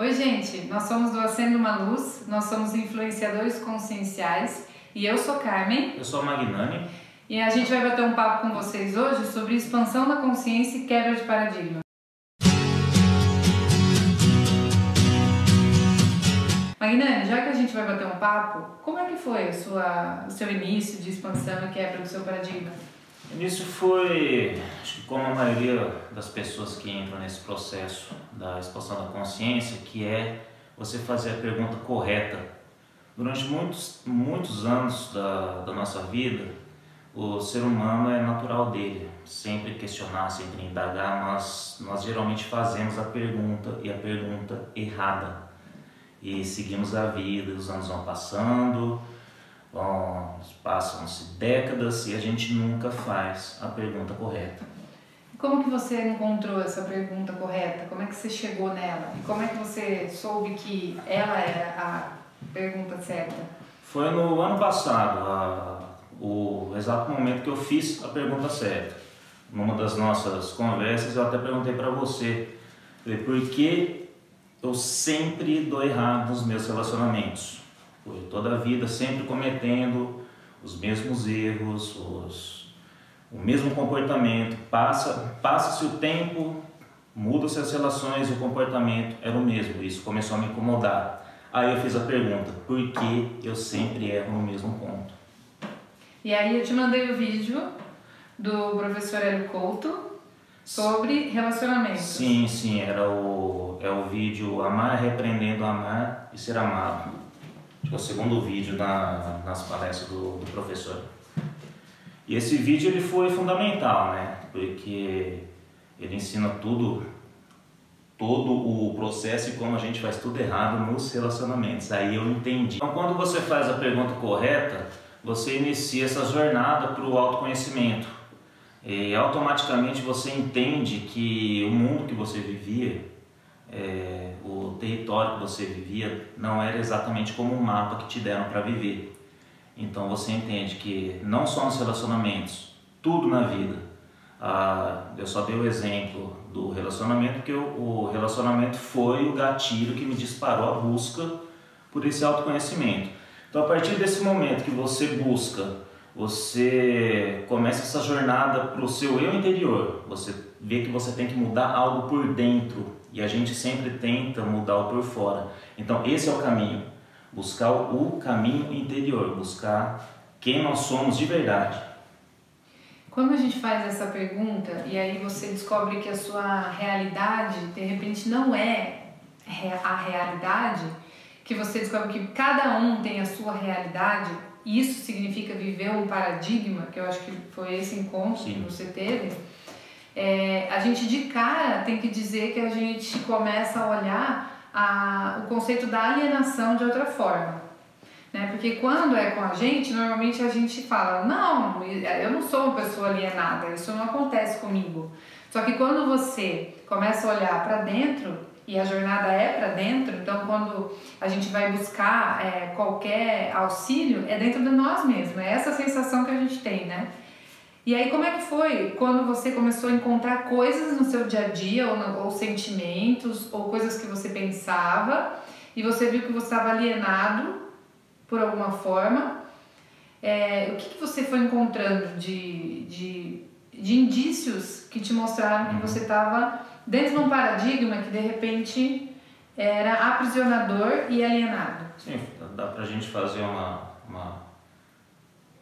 Oi, gente, nós somos do Acendo uma Luz, nós somos influenciadores conscienciais e eu sou Carmen. Eu sou Magnani. E a gente vai bater um papo com vocês hoje sobre expansão da consciência e quebra de paradigma. Magnani, já que a gente vai bater um papo, como é que foi a sua, o seu início de expansão e quebra do seu paradigma? O início foi, acho que como a maioria das pessoas que entram nesse processo da expansão da consciência, que é você fazer a pergunta correta. Durante muitos, muitos anos da, da nossa vida, o ser humano é natural dele, sempre questionar, sempre indagar, nós, nós geralmente fazemos a pergunta e a pergunta errada. E seguimos a vida, os anos vão passando, passam-se décadas e a gente nunca faz a pergunta correta. Como que você encontrou essa pergunta correta? Como é que você chegou nela? E como é que você soube que ela era a pergunta certa? Foi no ano passado, a, o exato momento que eu fiz a pergunta certa. Numa das nossas conversas eu até perguntei para você, falei, por que eu sempre dou errado nos meus relacionamentos? Foi toda a vida sempre cometendo os mesmos erros, os, o mesmo comportamento. Passa, passa-se o tempo, muda-se as relações e o comportamento era o mesmo. Isso começou a me incomodar. Aí eu fiz a pergunta: por que eu sempre erro no mesmo ponto? E aí eu te mandei o vídeo do professor Hélio Couto sobre relacionamentos. Sim, sim, era o, é o vídeo Amar Repreendendo Amar e Ser Amado que é o segundo vídeo na, nas palestras do, do, professor. E esse vídeo ele foi fundamental, né? Porque ele ensina tudo, todo o processo e como a gente faz tudo errado nos relacionamentos. Aí eu entendi. Então, quando você faz a pergunta correta, você inicia essa jornada para o autoconhecimento. E automaticamente você entende que o mundo que você vivia é, o território que você vivia não era exatamente como um mapa que te deram para viver. Então você entende que não só nos relacionamentos, tudo na vida. Ah, eu só dei o exemplo do relacionamento porque o, o relacionamento foi o gatilho que me disparou a busca por esse autoconhecimento. Então a partir desse momento que você busca, você começa essa jornada para o seu eu interior. Você vê que você tem que mudar algo por dentro e a gente sempre tenta mudar o por fora. Então, esse é o caminho. Buscar o caminho interior, buscar quem nós somos de verdade. Quando a gente faz essa pergunta e aí você descobre que a sua realidade de repente não é a realidade, que você descobre que cada um tem a sua realidade, isso significa viver um paradigma, que eu acho que foi esse encontro Sim. que você teve é, a gente de cara tem que dizer que a gente começa a olhar a, o conceito da alienação de outra forma. Né? Porque quando é com a gente, normalmente a gente fala: não, eu não sou uma pessoa alienada, isso não acontece comigo. Só que quando você começa a olhar para dentro, e a jornada é para dentro, então quando a gente vai buscar é, qualquer auxílio, é dentro de nós mesmos, é essa sensação que a gente tem, né? E aí, como é que foi quando você começou a encontrar coisas no seu dia a dia, ou, ou sentimentos, ou coisas que você pensava, e você viu que você estava alienado por alguma forma? É, o que, que você foi encontrando de, de, de indícios que te mostraram que uhum. você estava dentro de um paradigma que de repente era aprisionador e alienado? Sim, dá pra gente fazer uma, uma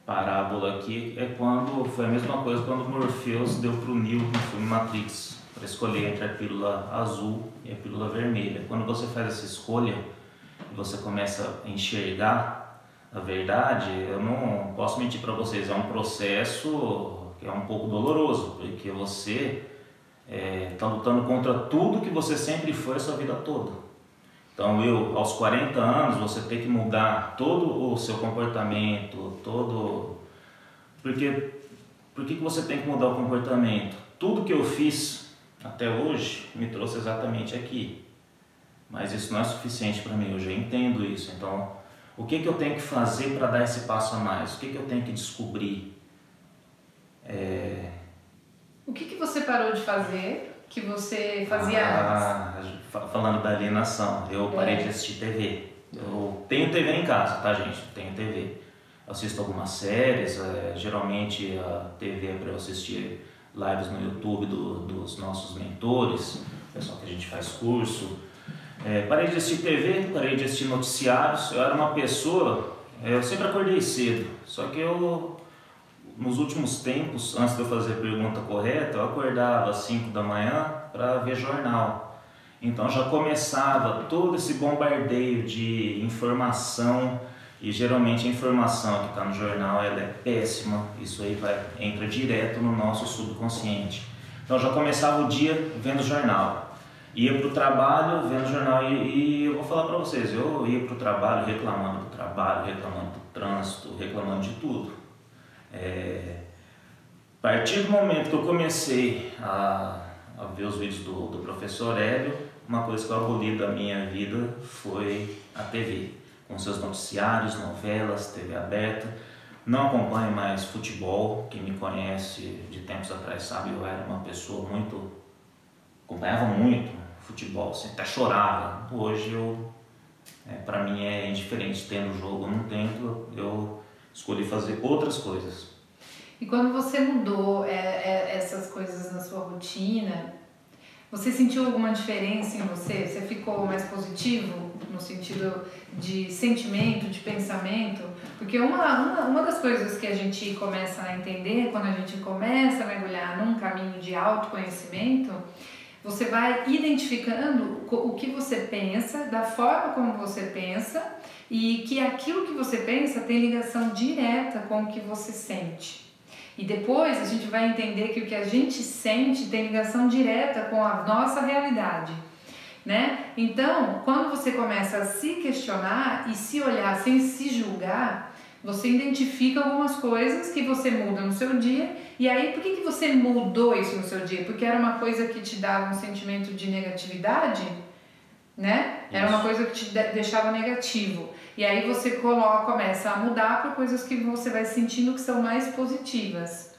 parábola aqui é quando foi a mesma coisa quando Morpheus deu para o Neo no filme Matrix para escolher entre a pílula azul e a pílula vermelha. Quando você faz essa escolha e você começa a enxergar a verdade, eu não posso mentir para vocês, é um processo que é um pouco doloroso, porque você está é, tá lutando contra tudo que você sempre foi a sua vida toda. Então, eu, aos 40 anos, você tem que mudar todo o seu comportamento, todo. Porque, por que você tem que mudar o comportamento? Tudo que eu fiz até hoje me trouxe exatamente aqui. Mas isso não é suficiente para mim, eu já entendo isso. Então, o que, que eu tenho que fazer para dar esse passo a mais? O que, que eu tenho que descobrir? É... O que, que você parou de fazer que você fazia ah, antes? Falando da alienação, eu parei é. de assistir TV. Eu tenho TV em casa, tá, gente? Tenho TV. assisto algumas séries, é, geralmente a TV é para eu assistir lives no YouTube do, dos nossos mentores, pessoal que a gente faz curso. É, parei de assistir TV, parei de assistir noticiários. Eu era uma pessoa, é, eu sempre acordei cedo, só que eu, nos últimos tempos, antes de eu fazer a pergunta correta, eu acordava às 5 da manhã para ver jornal. Então já começava todo esse bombardeio de informação e geralmente a informação que está no jornal ela é péssima, isso aí vai, entra direto no nosso subconsciente. Então já começava o dia vendo jornal, ia para o trabalho vendo jornal e, e eu vou falar para vocês, eu ia para o trabalho reclamando do trabalho, reclamando do trânsito, reclamando de tudo. É, a partir do momento que eu comecei a, a ver os vídeos do, do professor Hélio, uma coisa que eu aboli da minha vida foi a TV com seus noticiários, novelas, TV aberta. Não acompanho mais futebol. Quem me conhece de tempos atrás sabe eu era uma pessoa muito. acompanhava muito futebol, assim, até chorava. Hoje eu. É, para mim é indiferente, tendo jogo ou não tendo, eu escolhi fazer outras coisas. E quando você mudou é, é, essas coisas na sua rotina, você sentiu alguma diferença em você? Você ficou mais positivo no sentido de sentimento, de pensamento? Porque uma, uma, uma das coisas que a gente começa a entender quando a gente começa a mergulhar num caminho de autoconhecimento, você vai identificando o que você pensa, da forma como você pensa e que aquilo que você pensa tem ligação direta com o que você sente. E depois a gente vai entender que o que a gente sente tem ligação direta com a nossa realidade. Né? Então, quando você começa a se questionar e se olhar sem se julgar, você identifica algumas coisas que você muda no seu dia. E aí, por que, que você mudou isso no seu dia? Porque era uma coisa que te dava um sentimento de negatividade, né? Era uma coisa que te deixava negativo. E aí você coloca, começa a mudar para coisas que você vai sentindo que são mais positivas.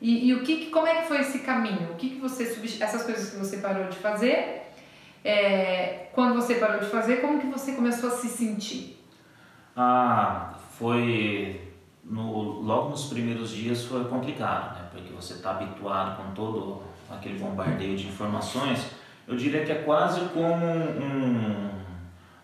E, e o que, como é que foi esse caminho? O que, que você essas coisas que você parou de fazer? É, quando você parou de fazer, como que você começou a se sentir? Ah, foi no, logo nos primeiros dias foi complicado, né? Porque você está habituado com todo aquele bombardeio de informações. Eu diria que é quase como um,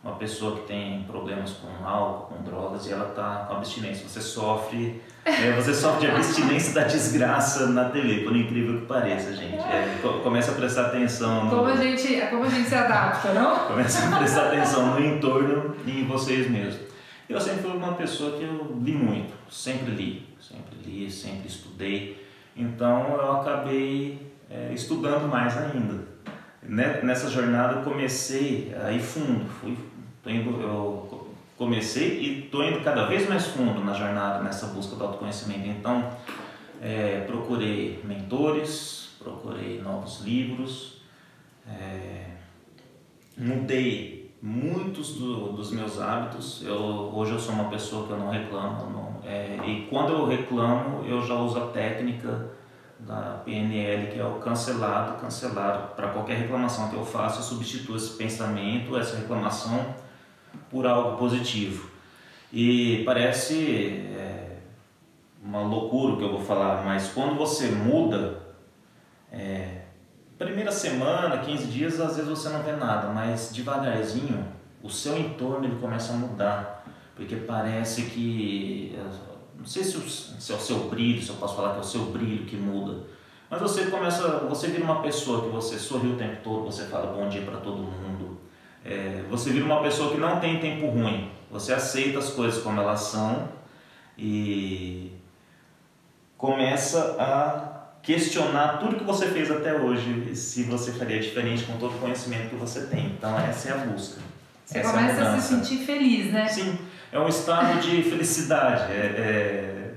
uma pessoa que tem problemas com álcool, com drogas e ela está com abstinência. Você sofre, é, você sofre de abstinência da desgraça na TV, por incrível que pareça, gente. É, começa a prestar atenção. No, como, a gente, como a gente se adapta, não? Começa a prestar atenção no entorno e em vocês mesmos. Eu sempre fui uma pessoa que eu li muito, sempre li, sempre li, sempre estudei. Então eu acabei é, estudando mais ainda. Nessa jornada eu comecei a ir fundo, fui indo, eu comecei e estou indo cada vez mais fundo na jornada, nessa busca do autoconhecimento. Então, é, procurei mentores, procurei novos livros, é, mudei muitos do, dos meus hábitos. Eu, hoje eu sou uma pessoa que eu não reclamo, não, é, e quando eu reclamo, eu já uso a técnica da PNL, que é o cancelado, cancelado. Para qualquer reclamação que eu faça, eu substituo esse pensamento, essa reclamação por algo positivo. E parece é, uma loucura o que eu vou falar, mas quando você muda, é, primeira semana, 15 dias, às vezes você não vê nada, mas devagarzinho o seu entorno ele começa a mudar, porque parece que, não sei se, o, se é o seu brilho, se eu posso falar que é o seu brilho que muda, mas você começa, você vira uma pessoa que você sorri o tempo todo, você fala bom dia para todo mundo, é, você vira uma pessoa que não tem tempo ruim. Você aceita as coisas como elas são e começa a questionar tudo que você fez até hoje, se você faria diferente com todo o conhecimento que você tem. Então essa é a busca. Você essa começa é a, a, se sentir feliz, né? Sim, é um estado de felicidade. É, é,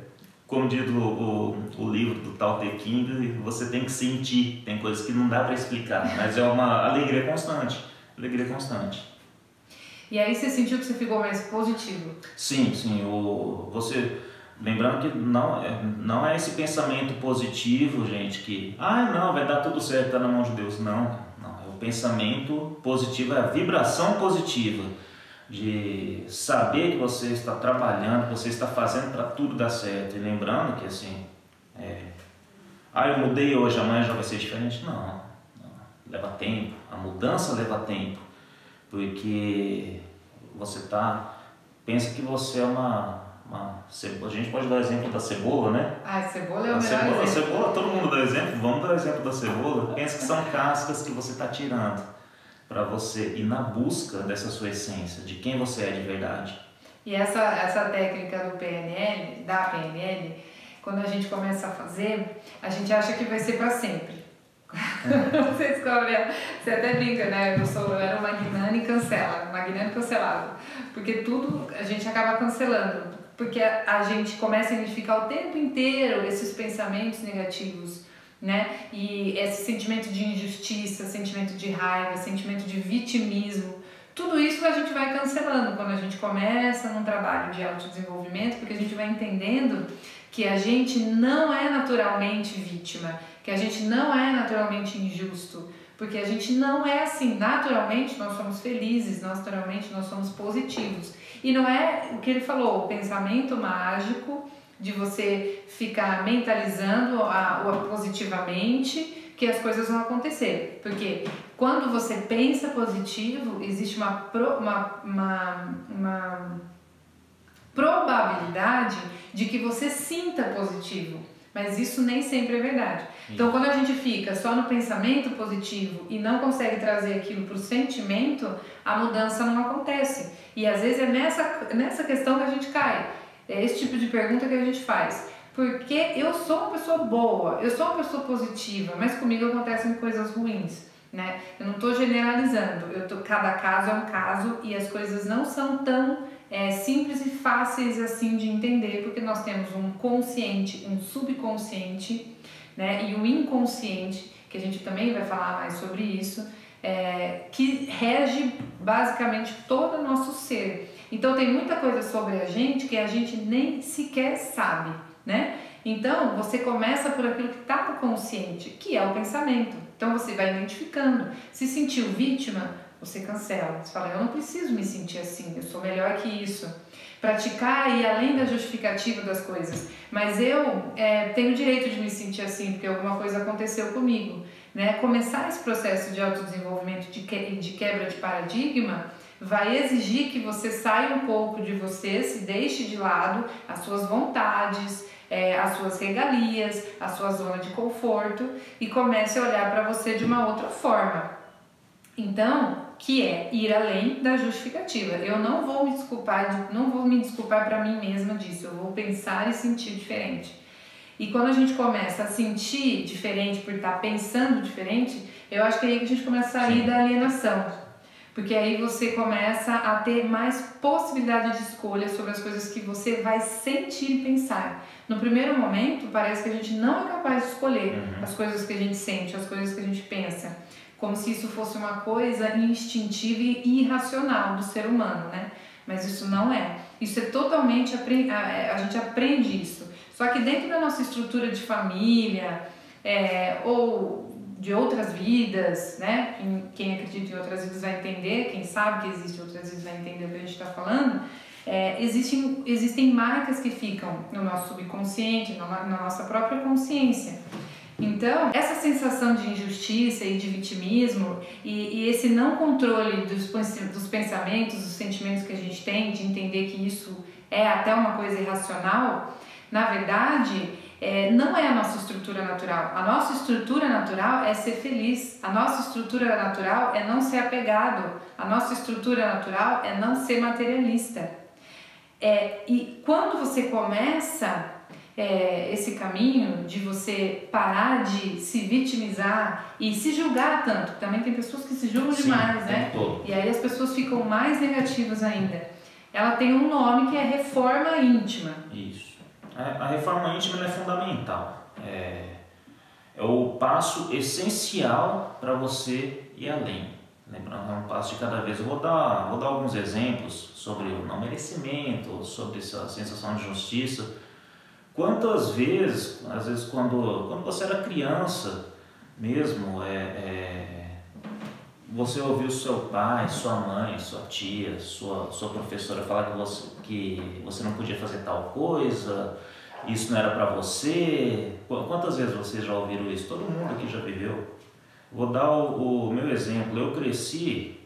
como diz o, o, o, livro do Tao Te Ching, você tem que sentir. Tem coisas que não dá para explicar, mas é uma alegria constante alegria constante. E aí você sentiu que você ficou mais positivo? Sim, sim. O, você lembrando que não é, não é esse pensamento positivo, gente, que ah não vai dar tudo certo, tá na mão de Deus. Não, não. o pensamento positivo é a vibração positiva de saber que você está trabalhando, que você está fazendo para tudo dar certo. E lembrando que assim, é, ah, eu mudei hoje, amanhã já vai ser diferente. Não, não, leva tempo, a mudança leva tempo, porque você está, pensa que você é uma uma cebola. A gente pode dar o exemplo da cebola, né? Ah, a cebola é o a melhor cebola, exemplo. A cebola, todo mundo dá exemplo. Vamos dar o exemplo da cebola. Pensa que são cascas que você está tirando para você ir na busca dessa sua essência, de quem você é de verdade. E essa, essa técnica do PNL, da PNL, quando a gente começa a fazer, a gente acha que vai ser para sempre. você descobre, você até brinca, né? Eu, sou, eu era magnânimo e cancela, magnânimo e cancelado. Porque tudo a gente acaba cancelando porque a, gente começa a identificar o tempo inteiro esses pensamentos negativos, né? E esse sentimento de injustiça, sentimento de raiva, sentimento de vitimismo, tudo isso a gente vai cancelando quando a gente começa num trabalho de autodesenvolvimento, porque a gente vai entendendo que a gente não é naturalmente vítima, que a gente não é naturalmente injusto, porque a gente não é assim. Naturalmente nós somos felizes, naturalmente nós somos positivos. E não é o que ele falou, o pensamento mágico de você ficar mentalizando a, a positivamente que as coisas vão acontecer. Porque quando você pensa positivo, existe uma, pro, uma, uma, uma probabilidade de que você sinta positivo. Mas isso nem sempre é verdade. Então, quando a gente fica só no pensamento positivo e não consegue trazer aquilo para o sentimento, a mudança não acontece. E às vezes é nessa, nessa questão que a gente cai. É esse tipo de pergunta que a gente faz. Porque eu sou uma pessoa boa, eu sou uma pessoa positiva, mas comigo acontecem coisas ruins. Né? Eu não estou generalizando, eu tô, cada caso é um caso e as coisas não são tão é, simples e fáceis assim de entender, porque nós temos um consciente, um subconsciente né, e um inconsciente, que a gente também vai falar mais sobre isso, é, que rege basicamente todo o nosso ser. Então tem muita coisa sobre a gente que a gente nem sequer sabe, né? Então você começa por aquilo que está no consciente, que é o pensamento. Então você vai identificando. Se sentiu vítima, você cancela. Você fala, eu não preciso me sentir assim, eu sou melhor que isso. Praticar e além da justificativa das coisas. Mas eu é, tenho o direito de me sentir assim, porque alguma coisa aconteceu comigo. Né? Começar esse processo de autodesenvolvimento, de, que, de quebra de paradigma, vai exigir que você saia um pouco de você, se deixe de lado as suas vontades, é, as suas regalias, a sua zona de conforto e comece a olhar para você de uma outra forma. Então, que é ir além da justificativa. Eu não vou me desculpar, não vou me desculpar para mim mesma disso. Eu vou pensar e sentir diferente. E quando a gente começa a sentir diferente por estar pensando diferente, eu acho que é aí que a gente começa a sair Sim. da alienação. Porque aí você começa a ter mais possibilidade de escolha sobre as coisas que você vai sentir e pensar. No primeiro momento, parece que a gente não é capaz de escolher uhum. as coisas que a gente sente, as coisas que a gente pensa. Como se isso fosse uma coisa instintiva e irracional do ser humano, né? Mas isso não é. Isso é totalmente. A gente aprende isso. Só que dentro da nossa estrutura de família, é, ou de outras vidas, né? Quem, acredita em outras vidas vai entender, quem sabe que existe outras vidas vai entender o que a gente está falando. É, existem, existem marcas que ficam no nosso subconsciente, na, na nossa própria consciência. Então, essa sensação de injustiça e de vitimismo e, e, esse não controle dos, dos pensamentos, dos sentimentos que a gente tem, de entender que isso é até uma coisa irracional, na verdade, é, não é a nossa estrutura natural. A nossa estrutura natural é ser feliz. A nossa estrutura natural é não ser apegado. A nossa estrutura natural é não ser materialista. É, e quando você começa é, esse caminho de você parar de se vitimizar e se julgar tanto, também tem pessoas que se julgam Sim, demais, né? Todo. E aí as pessoas ficam mais negativas ainda. Ela tem um nome que é reforma íntima. Isso. A, reforma íntima é fundamental. É, é o passo essencial para você ir além. Lembrando, é um passo de cada vez. Eu vou dar, vou dar alguns exemplos sobre o não merecimento, sobre essa sensação de justiça. Quantas vezes, às vezes quando, quando você era criança mesmo, é, é você ouviu seu pai, sua mãe, sua tia, sua, sua professora falar que você, que você não podia fazer tal coisa, isso não era para você. Quantas vezes vocês já ouviram isso? Todo mundo aqui já viveu. Vou dar o, o meu exemplo. Eu cresci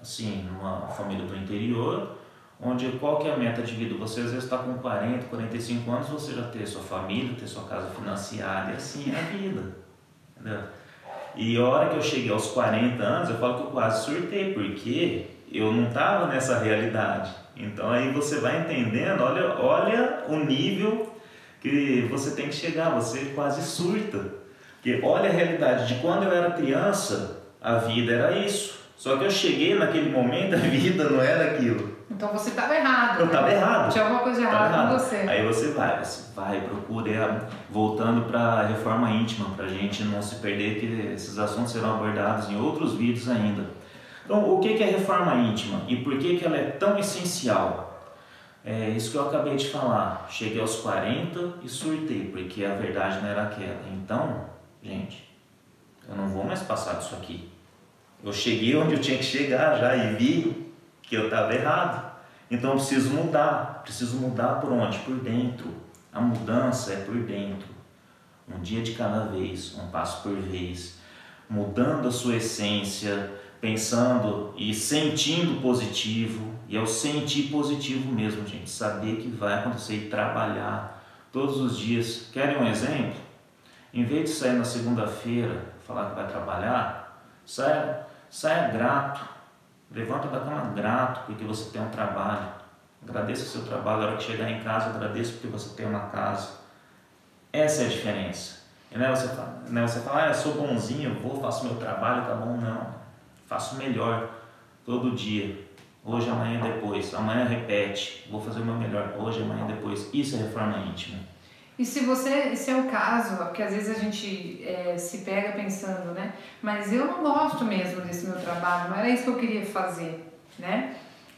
assim, numa família do interior, onde qual que é a meta de vida? Você às vezes está com 40, 45 anos, você já ter sua família, ter sua casa financiada, e assim é a vida. Entendeu? E a hora que eu cheguei aos 40 anos, eu falo que eu quase surtei, porque eu não estava nessa realidade. Então aí você vai entendendo, olha, olha o nível que você tem que chegar, você quase surta. Porque olha a realidade de quando eu era criança, a vida era isso. Só que eu cheguei naquele momento, a vida não era aquilo. Então você estava errado. Eu estava né? errado. Tinha alguma coisa errada com você. Aí você vai, você vai, procura, voltando para a reforma íntima, para a gente não se perder, que esses assuntos serão abordados em outros vídeos ainda. Então, o que é reforma íntima e por que, ela é tão essencial? É isso que eu acabei de falar. Cheguei aos 40 e surtei, porque a verdade não era aquela. Então, gente, eu não vou mais passar disso aqui. Eu cheguei onde eu tinha que chegar já e vi que eu estava errado. Então eu preciso mudar. Preciso mudar por onde? Por dentro. A mudança é por dentro. Um dia de cada vez, um passo por vez. Mudando a sua essência, pensando e sentindo positivo. E o sentir positivo mesmo, gente. Saber que vai acontecer e trabalhar todos os dias. Querem um exemplo? Em vez de sair na segunda-feira falar que vai trabalhar, saia Saia grato. Levanta da cama grato porque você tem um trabalho. Agradeça o seu trabalho. Na hora que chegar em casa, agradeça porque você tem uma casa. Essa é a diferença. E não é você fala, não é você ah, eu sou bonzinho, vou, faço meu trabalho, tá bom. Não. Faço melhor todo dia. Hoje, amanhã, depois. Amanhã repete. Vou fazer o meu melhor. Hoje, amanhã, depois. Isso é reforma íntima. E se você, se é o caso, porque às vezes a gente é, se pega pensando, né? Mas eu não gosto mesmo desse meu trabalho, não era isso que eu queria fazer, né?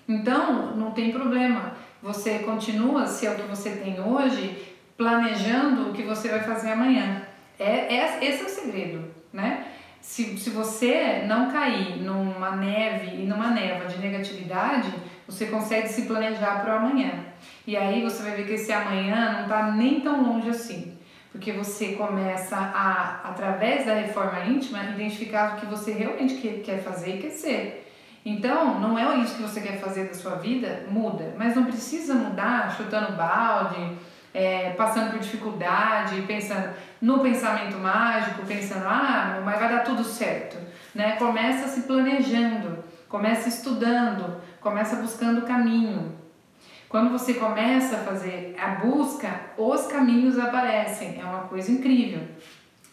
Então, não tem problema. Você continua, se é o que você tem hoje, planejando o que você vai fazer amanhã. É, é, esse é o segredo, né? Se, se você não cair numa neve e numa neva de negatividade, você consegue se planejar para o amanhã. E aí você vai ver que esse amanhã não está nem tão longe assim. Porque você começa a, através da reforma íntima, identificar o que você realmente quer fazer e quer ser. Então, não é isso que você quer fazer da sua vida, muda. Mas não precisa mudar chutando balde, é, passando por dificuldade, pensando no pensamento mágico, pensando, ah, mas vai dar tudo certo. Né? Começa se planejando, começa estudando, começa buscando caminho. Quando você começa a fazer a busca, os caminhos aparecem. É uma coisa incrível.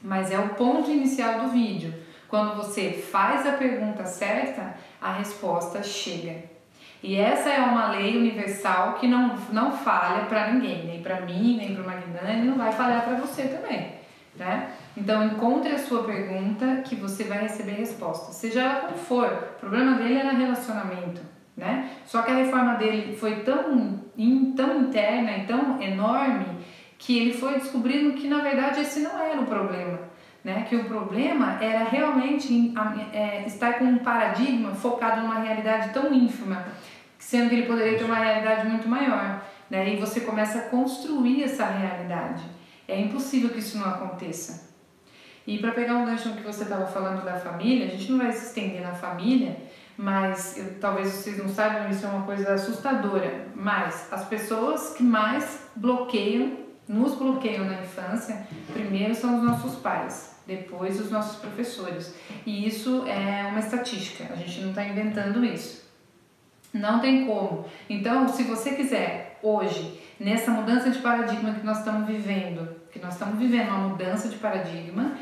Mas é o ponto inicial do vídeo. Quando você faz a pergunta certa, a resposta chega. E essa é uma lei universal que não, não falha para ninguém, nem para mim, nem para o Magnani, não vai falhar para você também. Né? Então encontre a sua pergunta que você vai receber resposta, seja ela como for. O problema dele era relacionamento né? Só que a reforma dele foi tão, tão interna e tão enorme que ele foi descobrindo que na verdade esse não era o problema, né? Que o problema era realmente é, estar com um paradigma focado numa realidade tão ínfima, sendo que ele poderia ter uma realidade muito maior, né? E você começa a construir essa realidade. É impossível que isso não aconteça. E para pegar um gancho que você estava falando da família, a gente não vai se estender na família, mas eu, talvez vocês não saibam, isso é uma coisa assustadora. Mas as pessoas que mais bloqueiam, nos bloqueiam na infância, primeiro são os nossos pais, depois os nossos professores. E isso é uma estatística, a gente não está inventando isso. Não tem como. Então, se você quiser hoje, nessa mudança de paradigma que nós estamos vivendo, que nós estamos vivendo uma mudança de paradigma,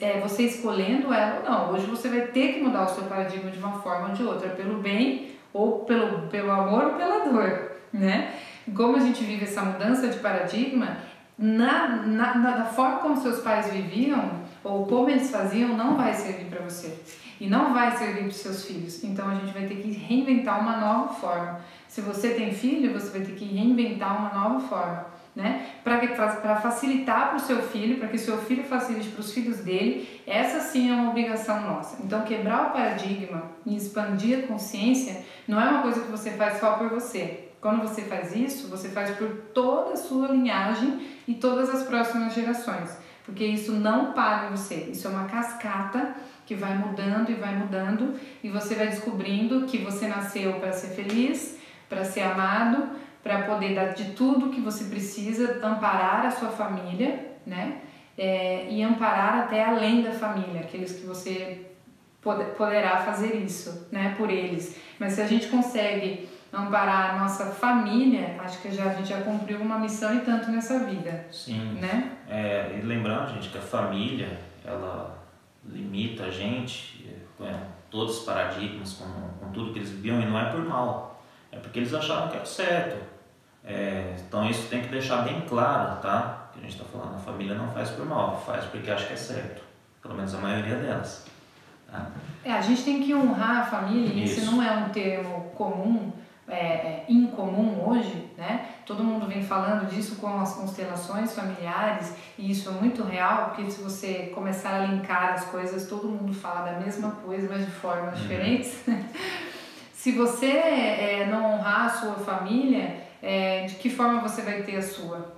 é, você escolhendo ela ou não. Hoje você vai ter que mudar o seu paradigma de uma forma ou de outra, pelo bem ou pelo, pelo amor ou pela dor, né? Como a gente vive essa mudança de paradigma, na, na, na, da forma como seus pais viviam ou como eles faziam, não vai servir para você e não vai servir para seus filhos. Então a gente vai ter que reinventar uma nova forma. Se você tem filho, você vai ter que reinventar uma nova forma. né? Para facilitar para o seu filho, para que seu filho facilite para os filhos dele, essa sim é uma obrigação nossa. Então, quebrar o paradigma e expandir a consciência não é uma coisa que você faz só por você. Quando você faz isso, você faz por toda a sua linhagem e todas as próximas gerações, porque isso não para em você, isso é uma cascata que vai mudando e vai mudando e você vai descobrindo que você nasceu para ser feliz, para ser amado, para poder dar de tudo que você precisa, amparar a sua família, né? É, e amparar até além da família, aqueles que você poderá fazer isso, né, por eles. Mas se a gente consegue amparar a nossa família, acho que já, a gente já cumpriu uma missão e tanto nessa vida. Sim. Né? É, e lembrando, gente, que a família, ela limita a gente, com todos os paradigmas, com, com tudo que eles viviam, e não é por mal, é porque eles achavam que era certo. É, então isso tem que deixar bem claro, tá? Que a gente está falando, a família não faz por mal, faz porque acha que é certo. Pelo menos a maioria delas. Tá? É, a gente tem que honrar a família, e esse não é um termo comum, é, é, incomum hoje, né? Todo mundo vem falando disso com as constelações familiares e isso é muito real, porque se você começar a linkar as coisas, todo mundo fala da mesma coisa, mas de formas uhum. diferentes. se você é, não honrar a sua família, é, de que forma você vai ter a sua?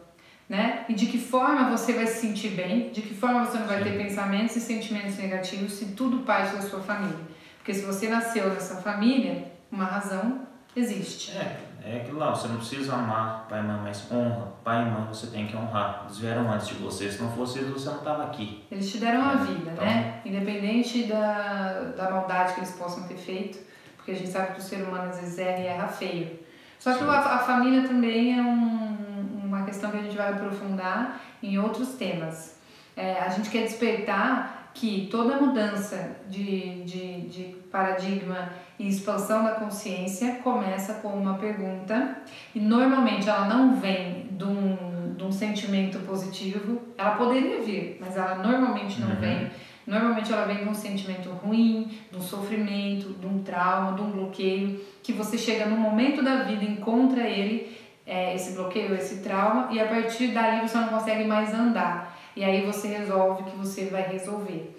Né? E de que forma você vai se sentir bem, de que forma você não vai ter pensamentos e sentimentos negativos se tudo parte da sua família. Porque se você nasceu nessa família, uma razão existe. É, é aquilo lá, você não precisa amar pai e mãe, mas honra. Pai e mãe você tem que honrar. Eles vieram antes de você, se não fosse eles, você não estava aqui. Eles te deram a é, vida, então... né? Independente da, da maldade que eles possam ter feito, porque a gente sabe que o ser humano às vezes erra e erra feio. Só que a, a, família também é um, uma questão que a gente vai aprofundar em outros temas. É, a gente quer despertar que toda mudança de, de, de paradigma e expansão da consciência começa com uma pergunta e normalmente ela não vem de um, de um sentimento positivo, ela poderia vir, mas ela normalmente não uhum. vem. Normalmente ela vem de um sentimento ruim, de um sofrimento, de um trauma, de um bloqueio, que você chega no momento da vida, encontra ele, é, esse bloqueio, esse trauma, e a partir dali você não consegue mais andar. E aí você resolve que você vai resolver.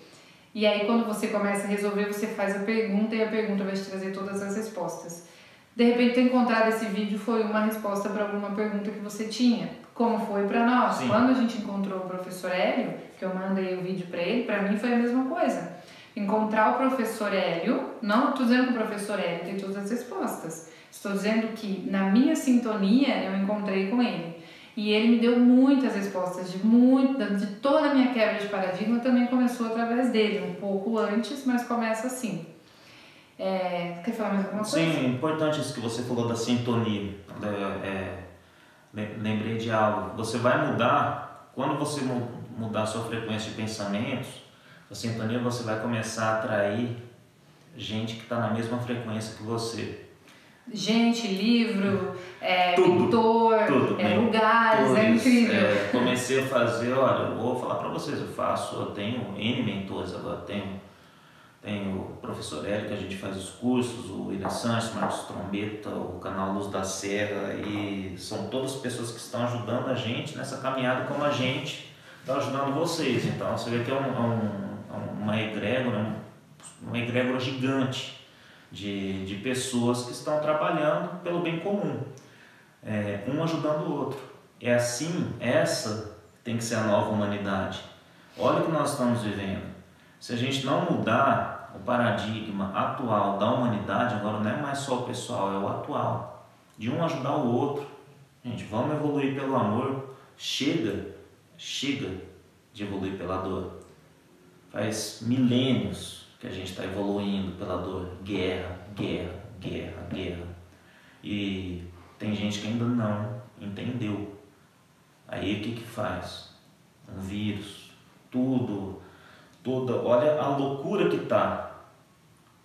E aí, quando você começa a resolver, você faz a pergunta e a pergunta vai te trazer todas as respostas. De repente, ter encontrado esse vídeo foi uma resposta para alguma pergunta que você tinha, como foi para nós. Sim. Quando a gente encontrou o professor Hélio, que eu mandei o vídeo para ele, para mim foi a mesma coisa. Encontrar o professor Hélio, não estou dizendo que o professor Hélio tem todas as respostas, estou dizendo que na minha sintonia eu encontrei com ele. E ele me deu muitas respostas de muita, de toda a minha quebra de paradigma também começou através dele, um pouco antes, mas começa assim. É, quer falar mais alguma coisa? Sim, importante isso que você falou da sintonia. É, é, lembrei de algo. Você vai mudar, quando você mudar a sua frequência de pensamentos, a sintonia você vai começar a atrair gente que está na mesma frequência que você gente, livro, é, tudo, pintor, tudo, é, lugares, é incrível. É, comecei a fazer, olha, eu vou falar para vocês, eu faço, eu tenho N mentores agora, tenho, tenho o professor Hélio, que a gente faz os cursos, o William Sanches, Marcos Trombeta, o canal Luz da Serra, e são todas pessoas que estão ajudando a gente nessa caminhada como a gente está ajudando vocês. Então você vê que é um, é um, uma egrégora, uma egrégora gigante de, de pessoas que estão trabalhando pelo bem comum, é, um ajudando o outro. É assim, essa tem que ser a nova humanidade. Olha o que nós estamos vivendo. Se a gente não mudar o paradigma atual da humanidade, agora não é mais só o pessoal, é o atual, de um ajudar o outro. Gente, vamos evoluir pelo amor. Chega, chega de evoluir pela dor. Faz milênios que a gente está evoluindo pela dor. Guerra, guerra, guerra, guerra. E tem gente que ainda não entendeu. Aí o que que faz? Um vírus, tudo, toda, olha a loucura que tá.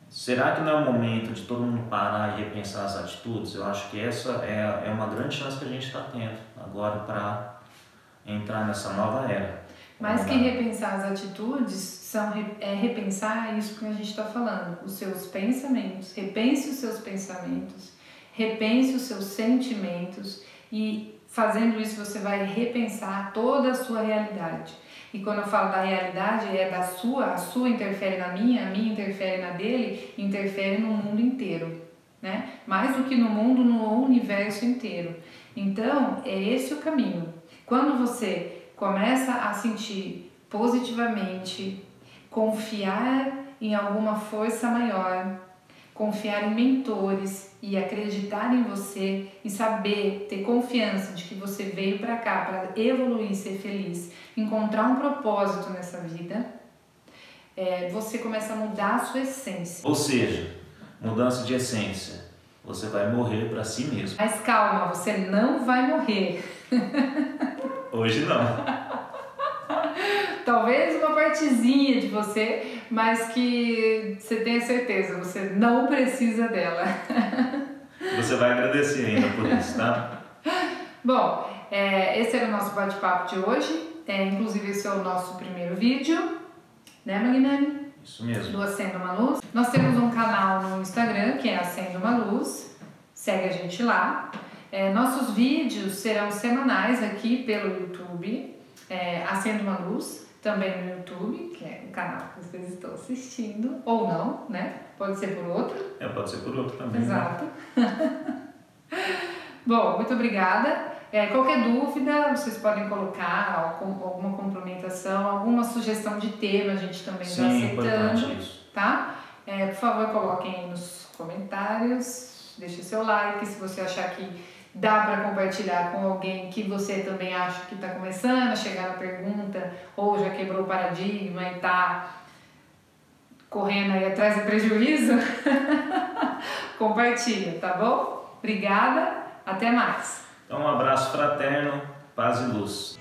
Será que não é o momento de todo mundo parar e repensar as atitudes? Eu acho que essa é, é uma grande chance que a gente está tendo agora para entrar nessa nova era. Mais que repensar as atitudes, são, é repensar isso que a gente está falando, os seus pensamentos. Repense os seus pensamentos, repense os seus sentimentos e fazendo isso você vai repensar toda a sua realidade. E quando eu falo da realidade, é da sua, a sua interfere na minha, a minha interfere na dele, interfere no mundo inteiro, né? Mais do que no mundo, no universo inteiro. Então, é esse o caminho. Quando você começa a sentir positivamente, confiar em alguma força maior, confiar em mentores e acreditar em você e saber ter confiança de que você veio para cá para evoluir, ser feliz, encontrar um propósito nessa vida, é, você começa a mudar a sua essência. Ou seja, mudança de essência. Você vai morrer para si mesmo. Mas calma, você não vai morrer. Hoje não. Talvez uma partezinha de você, mas que você tenha certeza, você não precisa dela. Você vai agradecer ainda por isso, tá? Bom, é, esse era o nosso bate-papo de hoje. É, inclusive, esse é o nosso primeiro vídeo, né, Magnani? Isso mesmo. Do Acendo uma Luz. Nós temos um canal no Instagram que é Acendo uma Luz. Segue a gente lá. É, nossos vídeos serão semanais aqui pelo YouTube, é, Acendo uma Luz, também no YouTube, que é o canal que vocês estão assistindo, ou não, né? Pode ser por outro. É, pode ser por outro também. Né? Exato. Né? Bom, muito obrigada. É, qualquer dúvida, vocês podem colocar alguma complementação, alguma sugestão de tema, a gente também está aceitando. Isso. Tá? É, por favor, coloquem aí nos comentários, deixe seu like se você achar que dá para compartilhar com alguém que você também acha que está começando a chegar na pergunta ou já quebrou o paradigma e está correndo aí atrás do prejuízo. Compartilha, tá bom? Obrigada, até mais. Então, um abraço fraterno, paz e luz.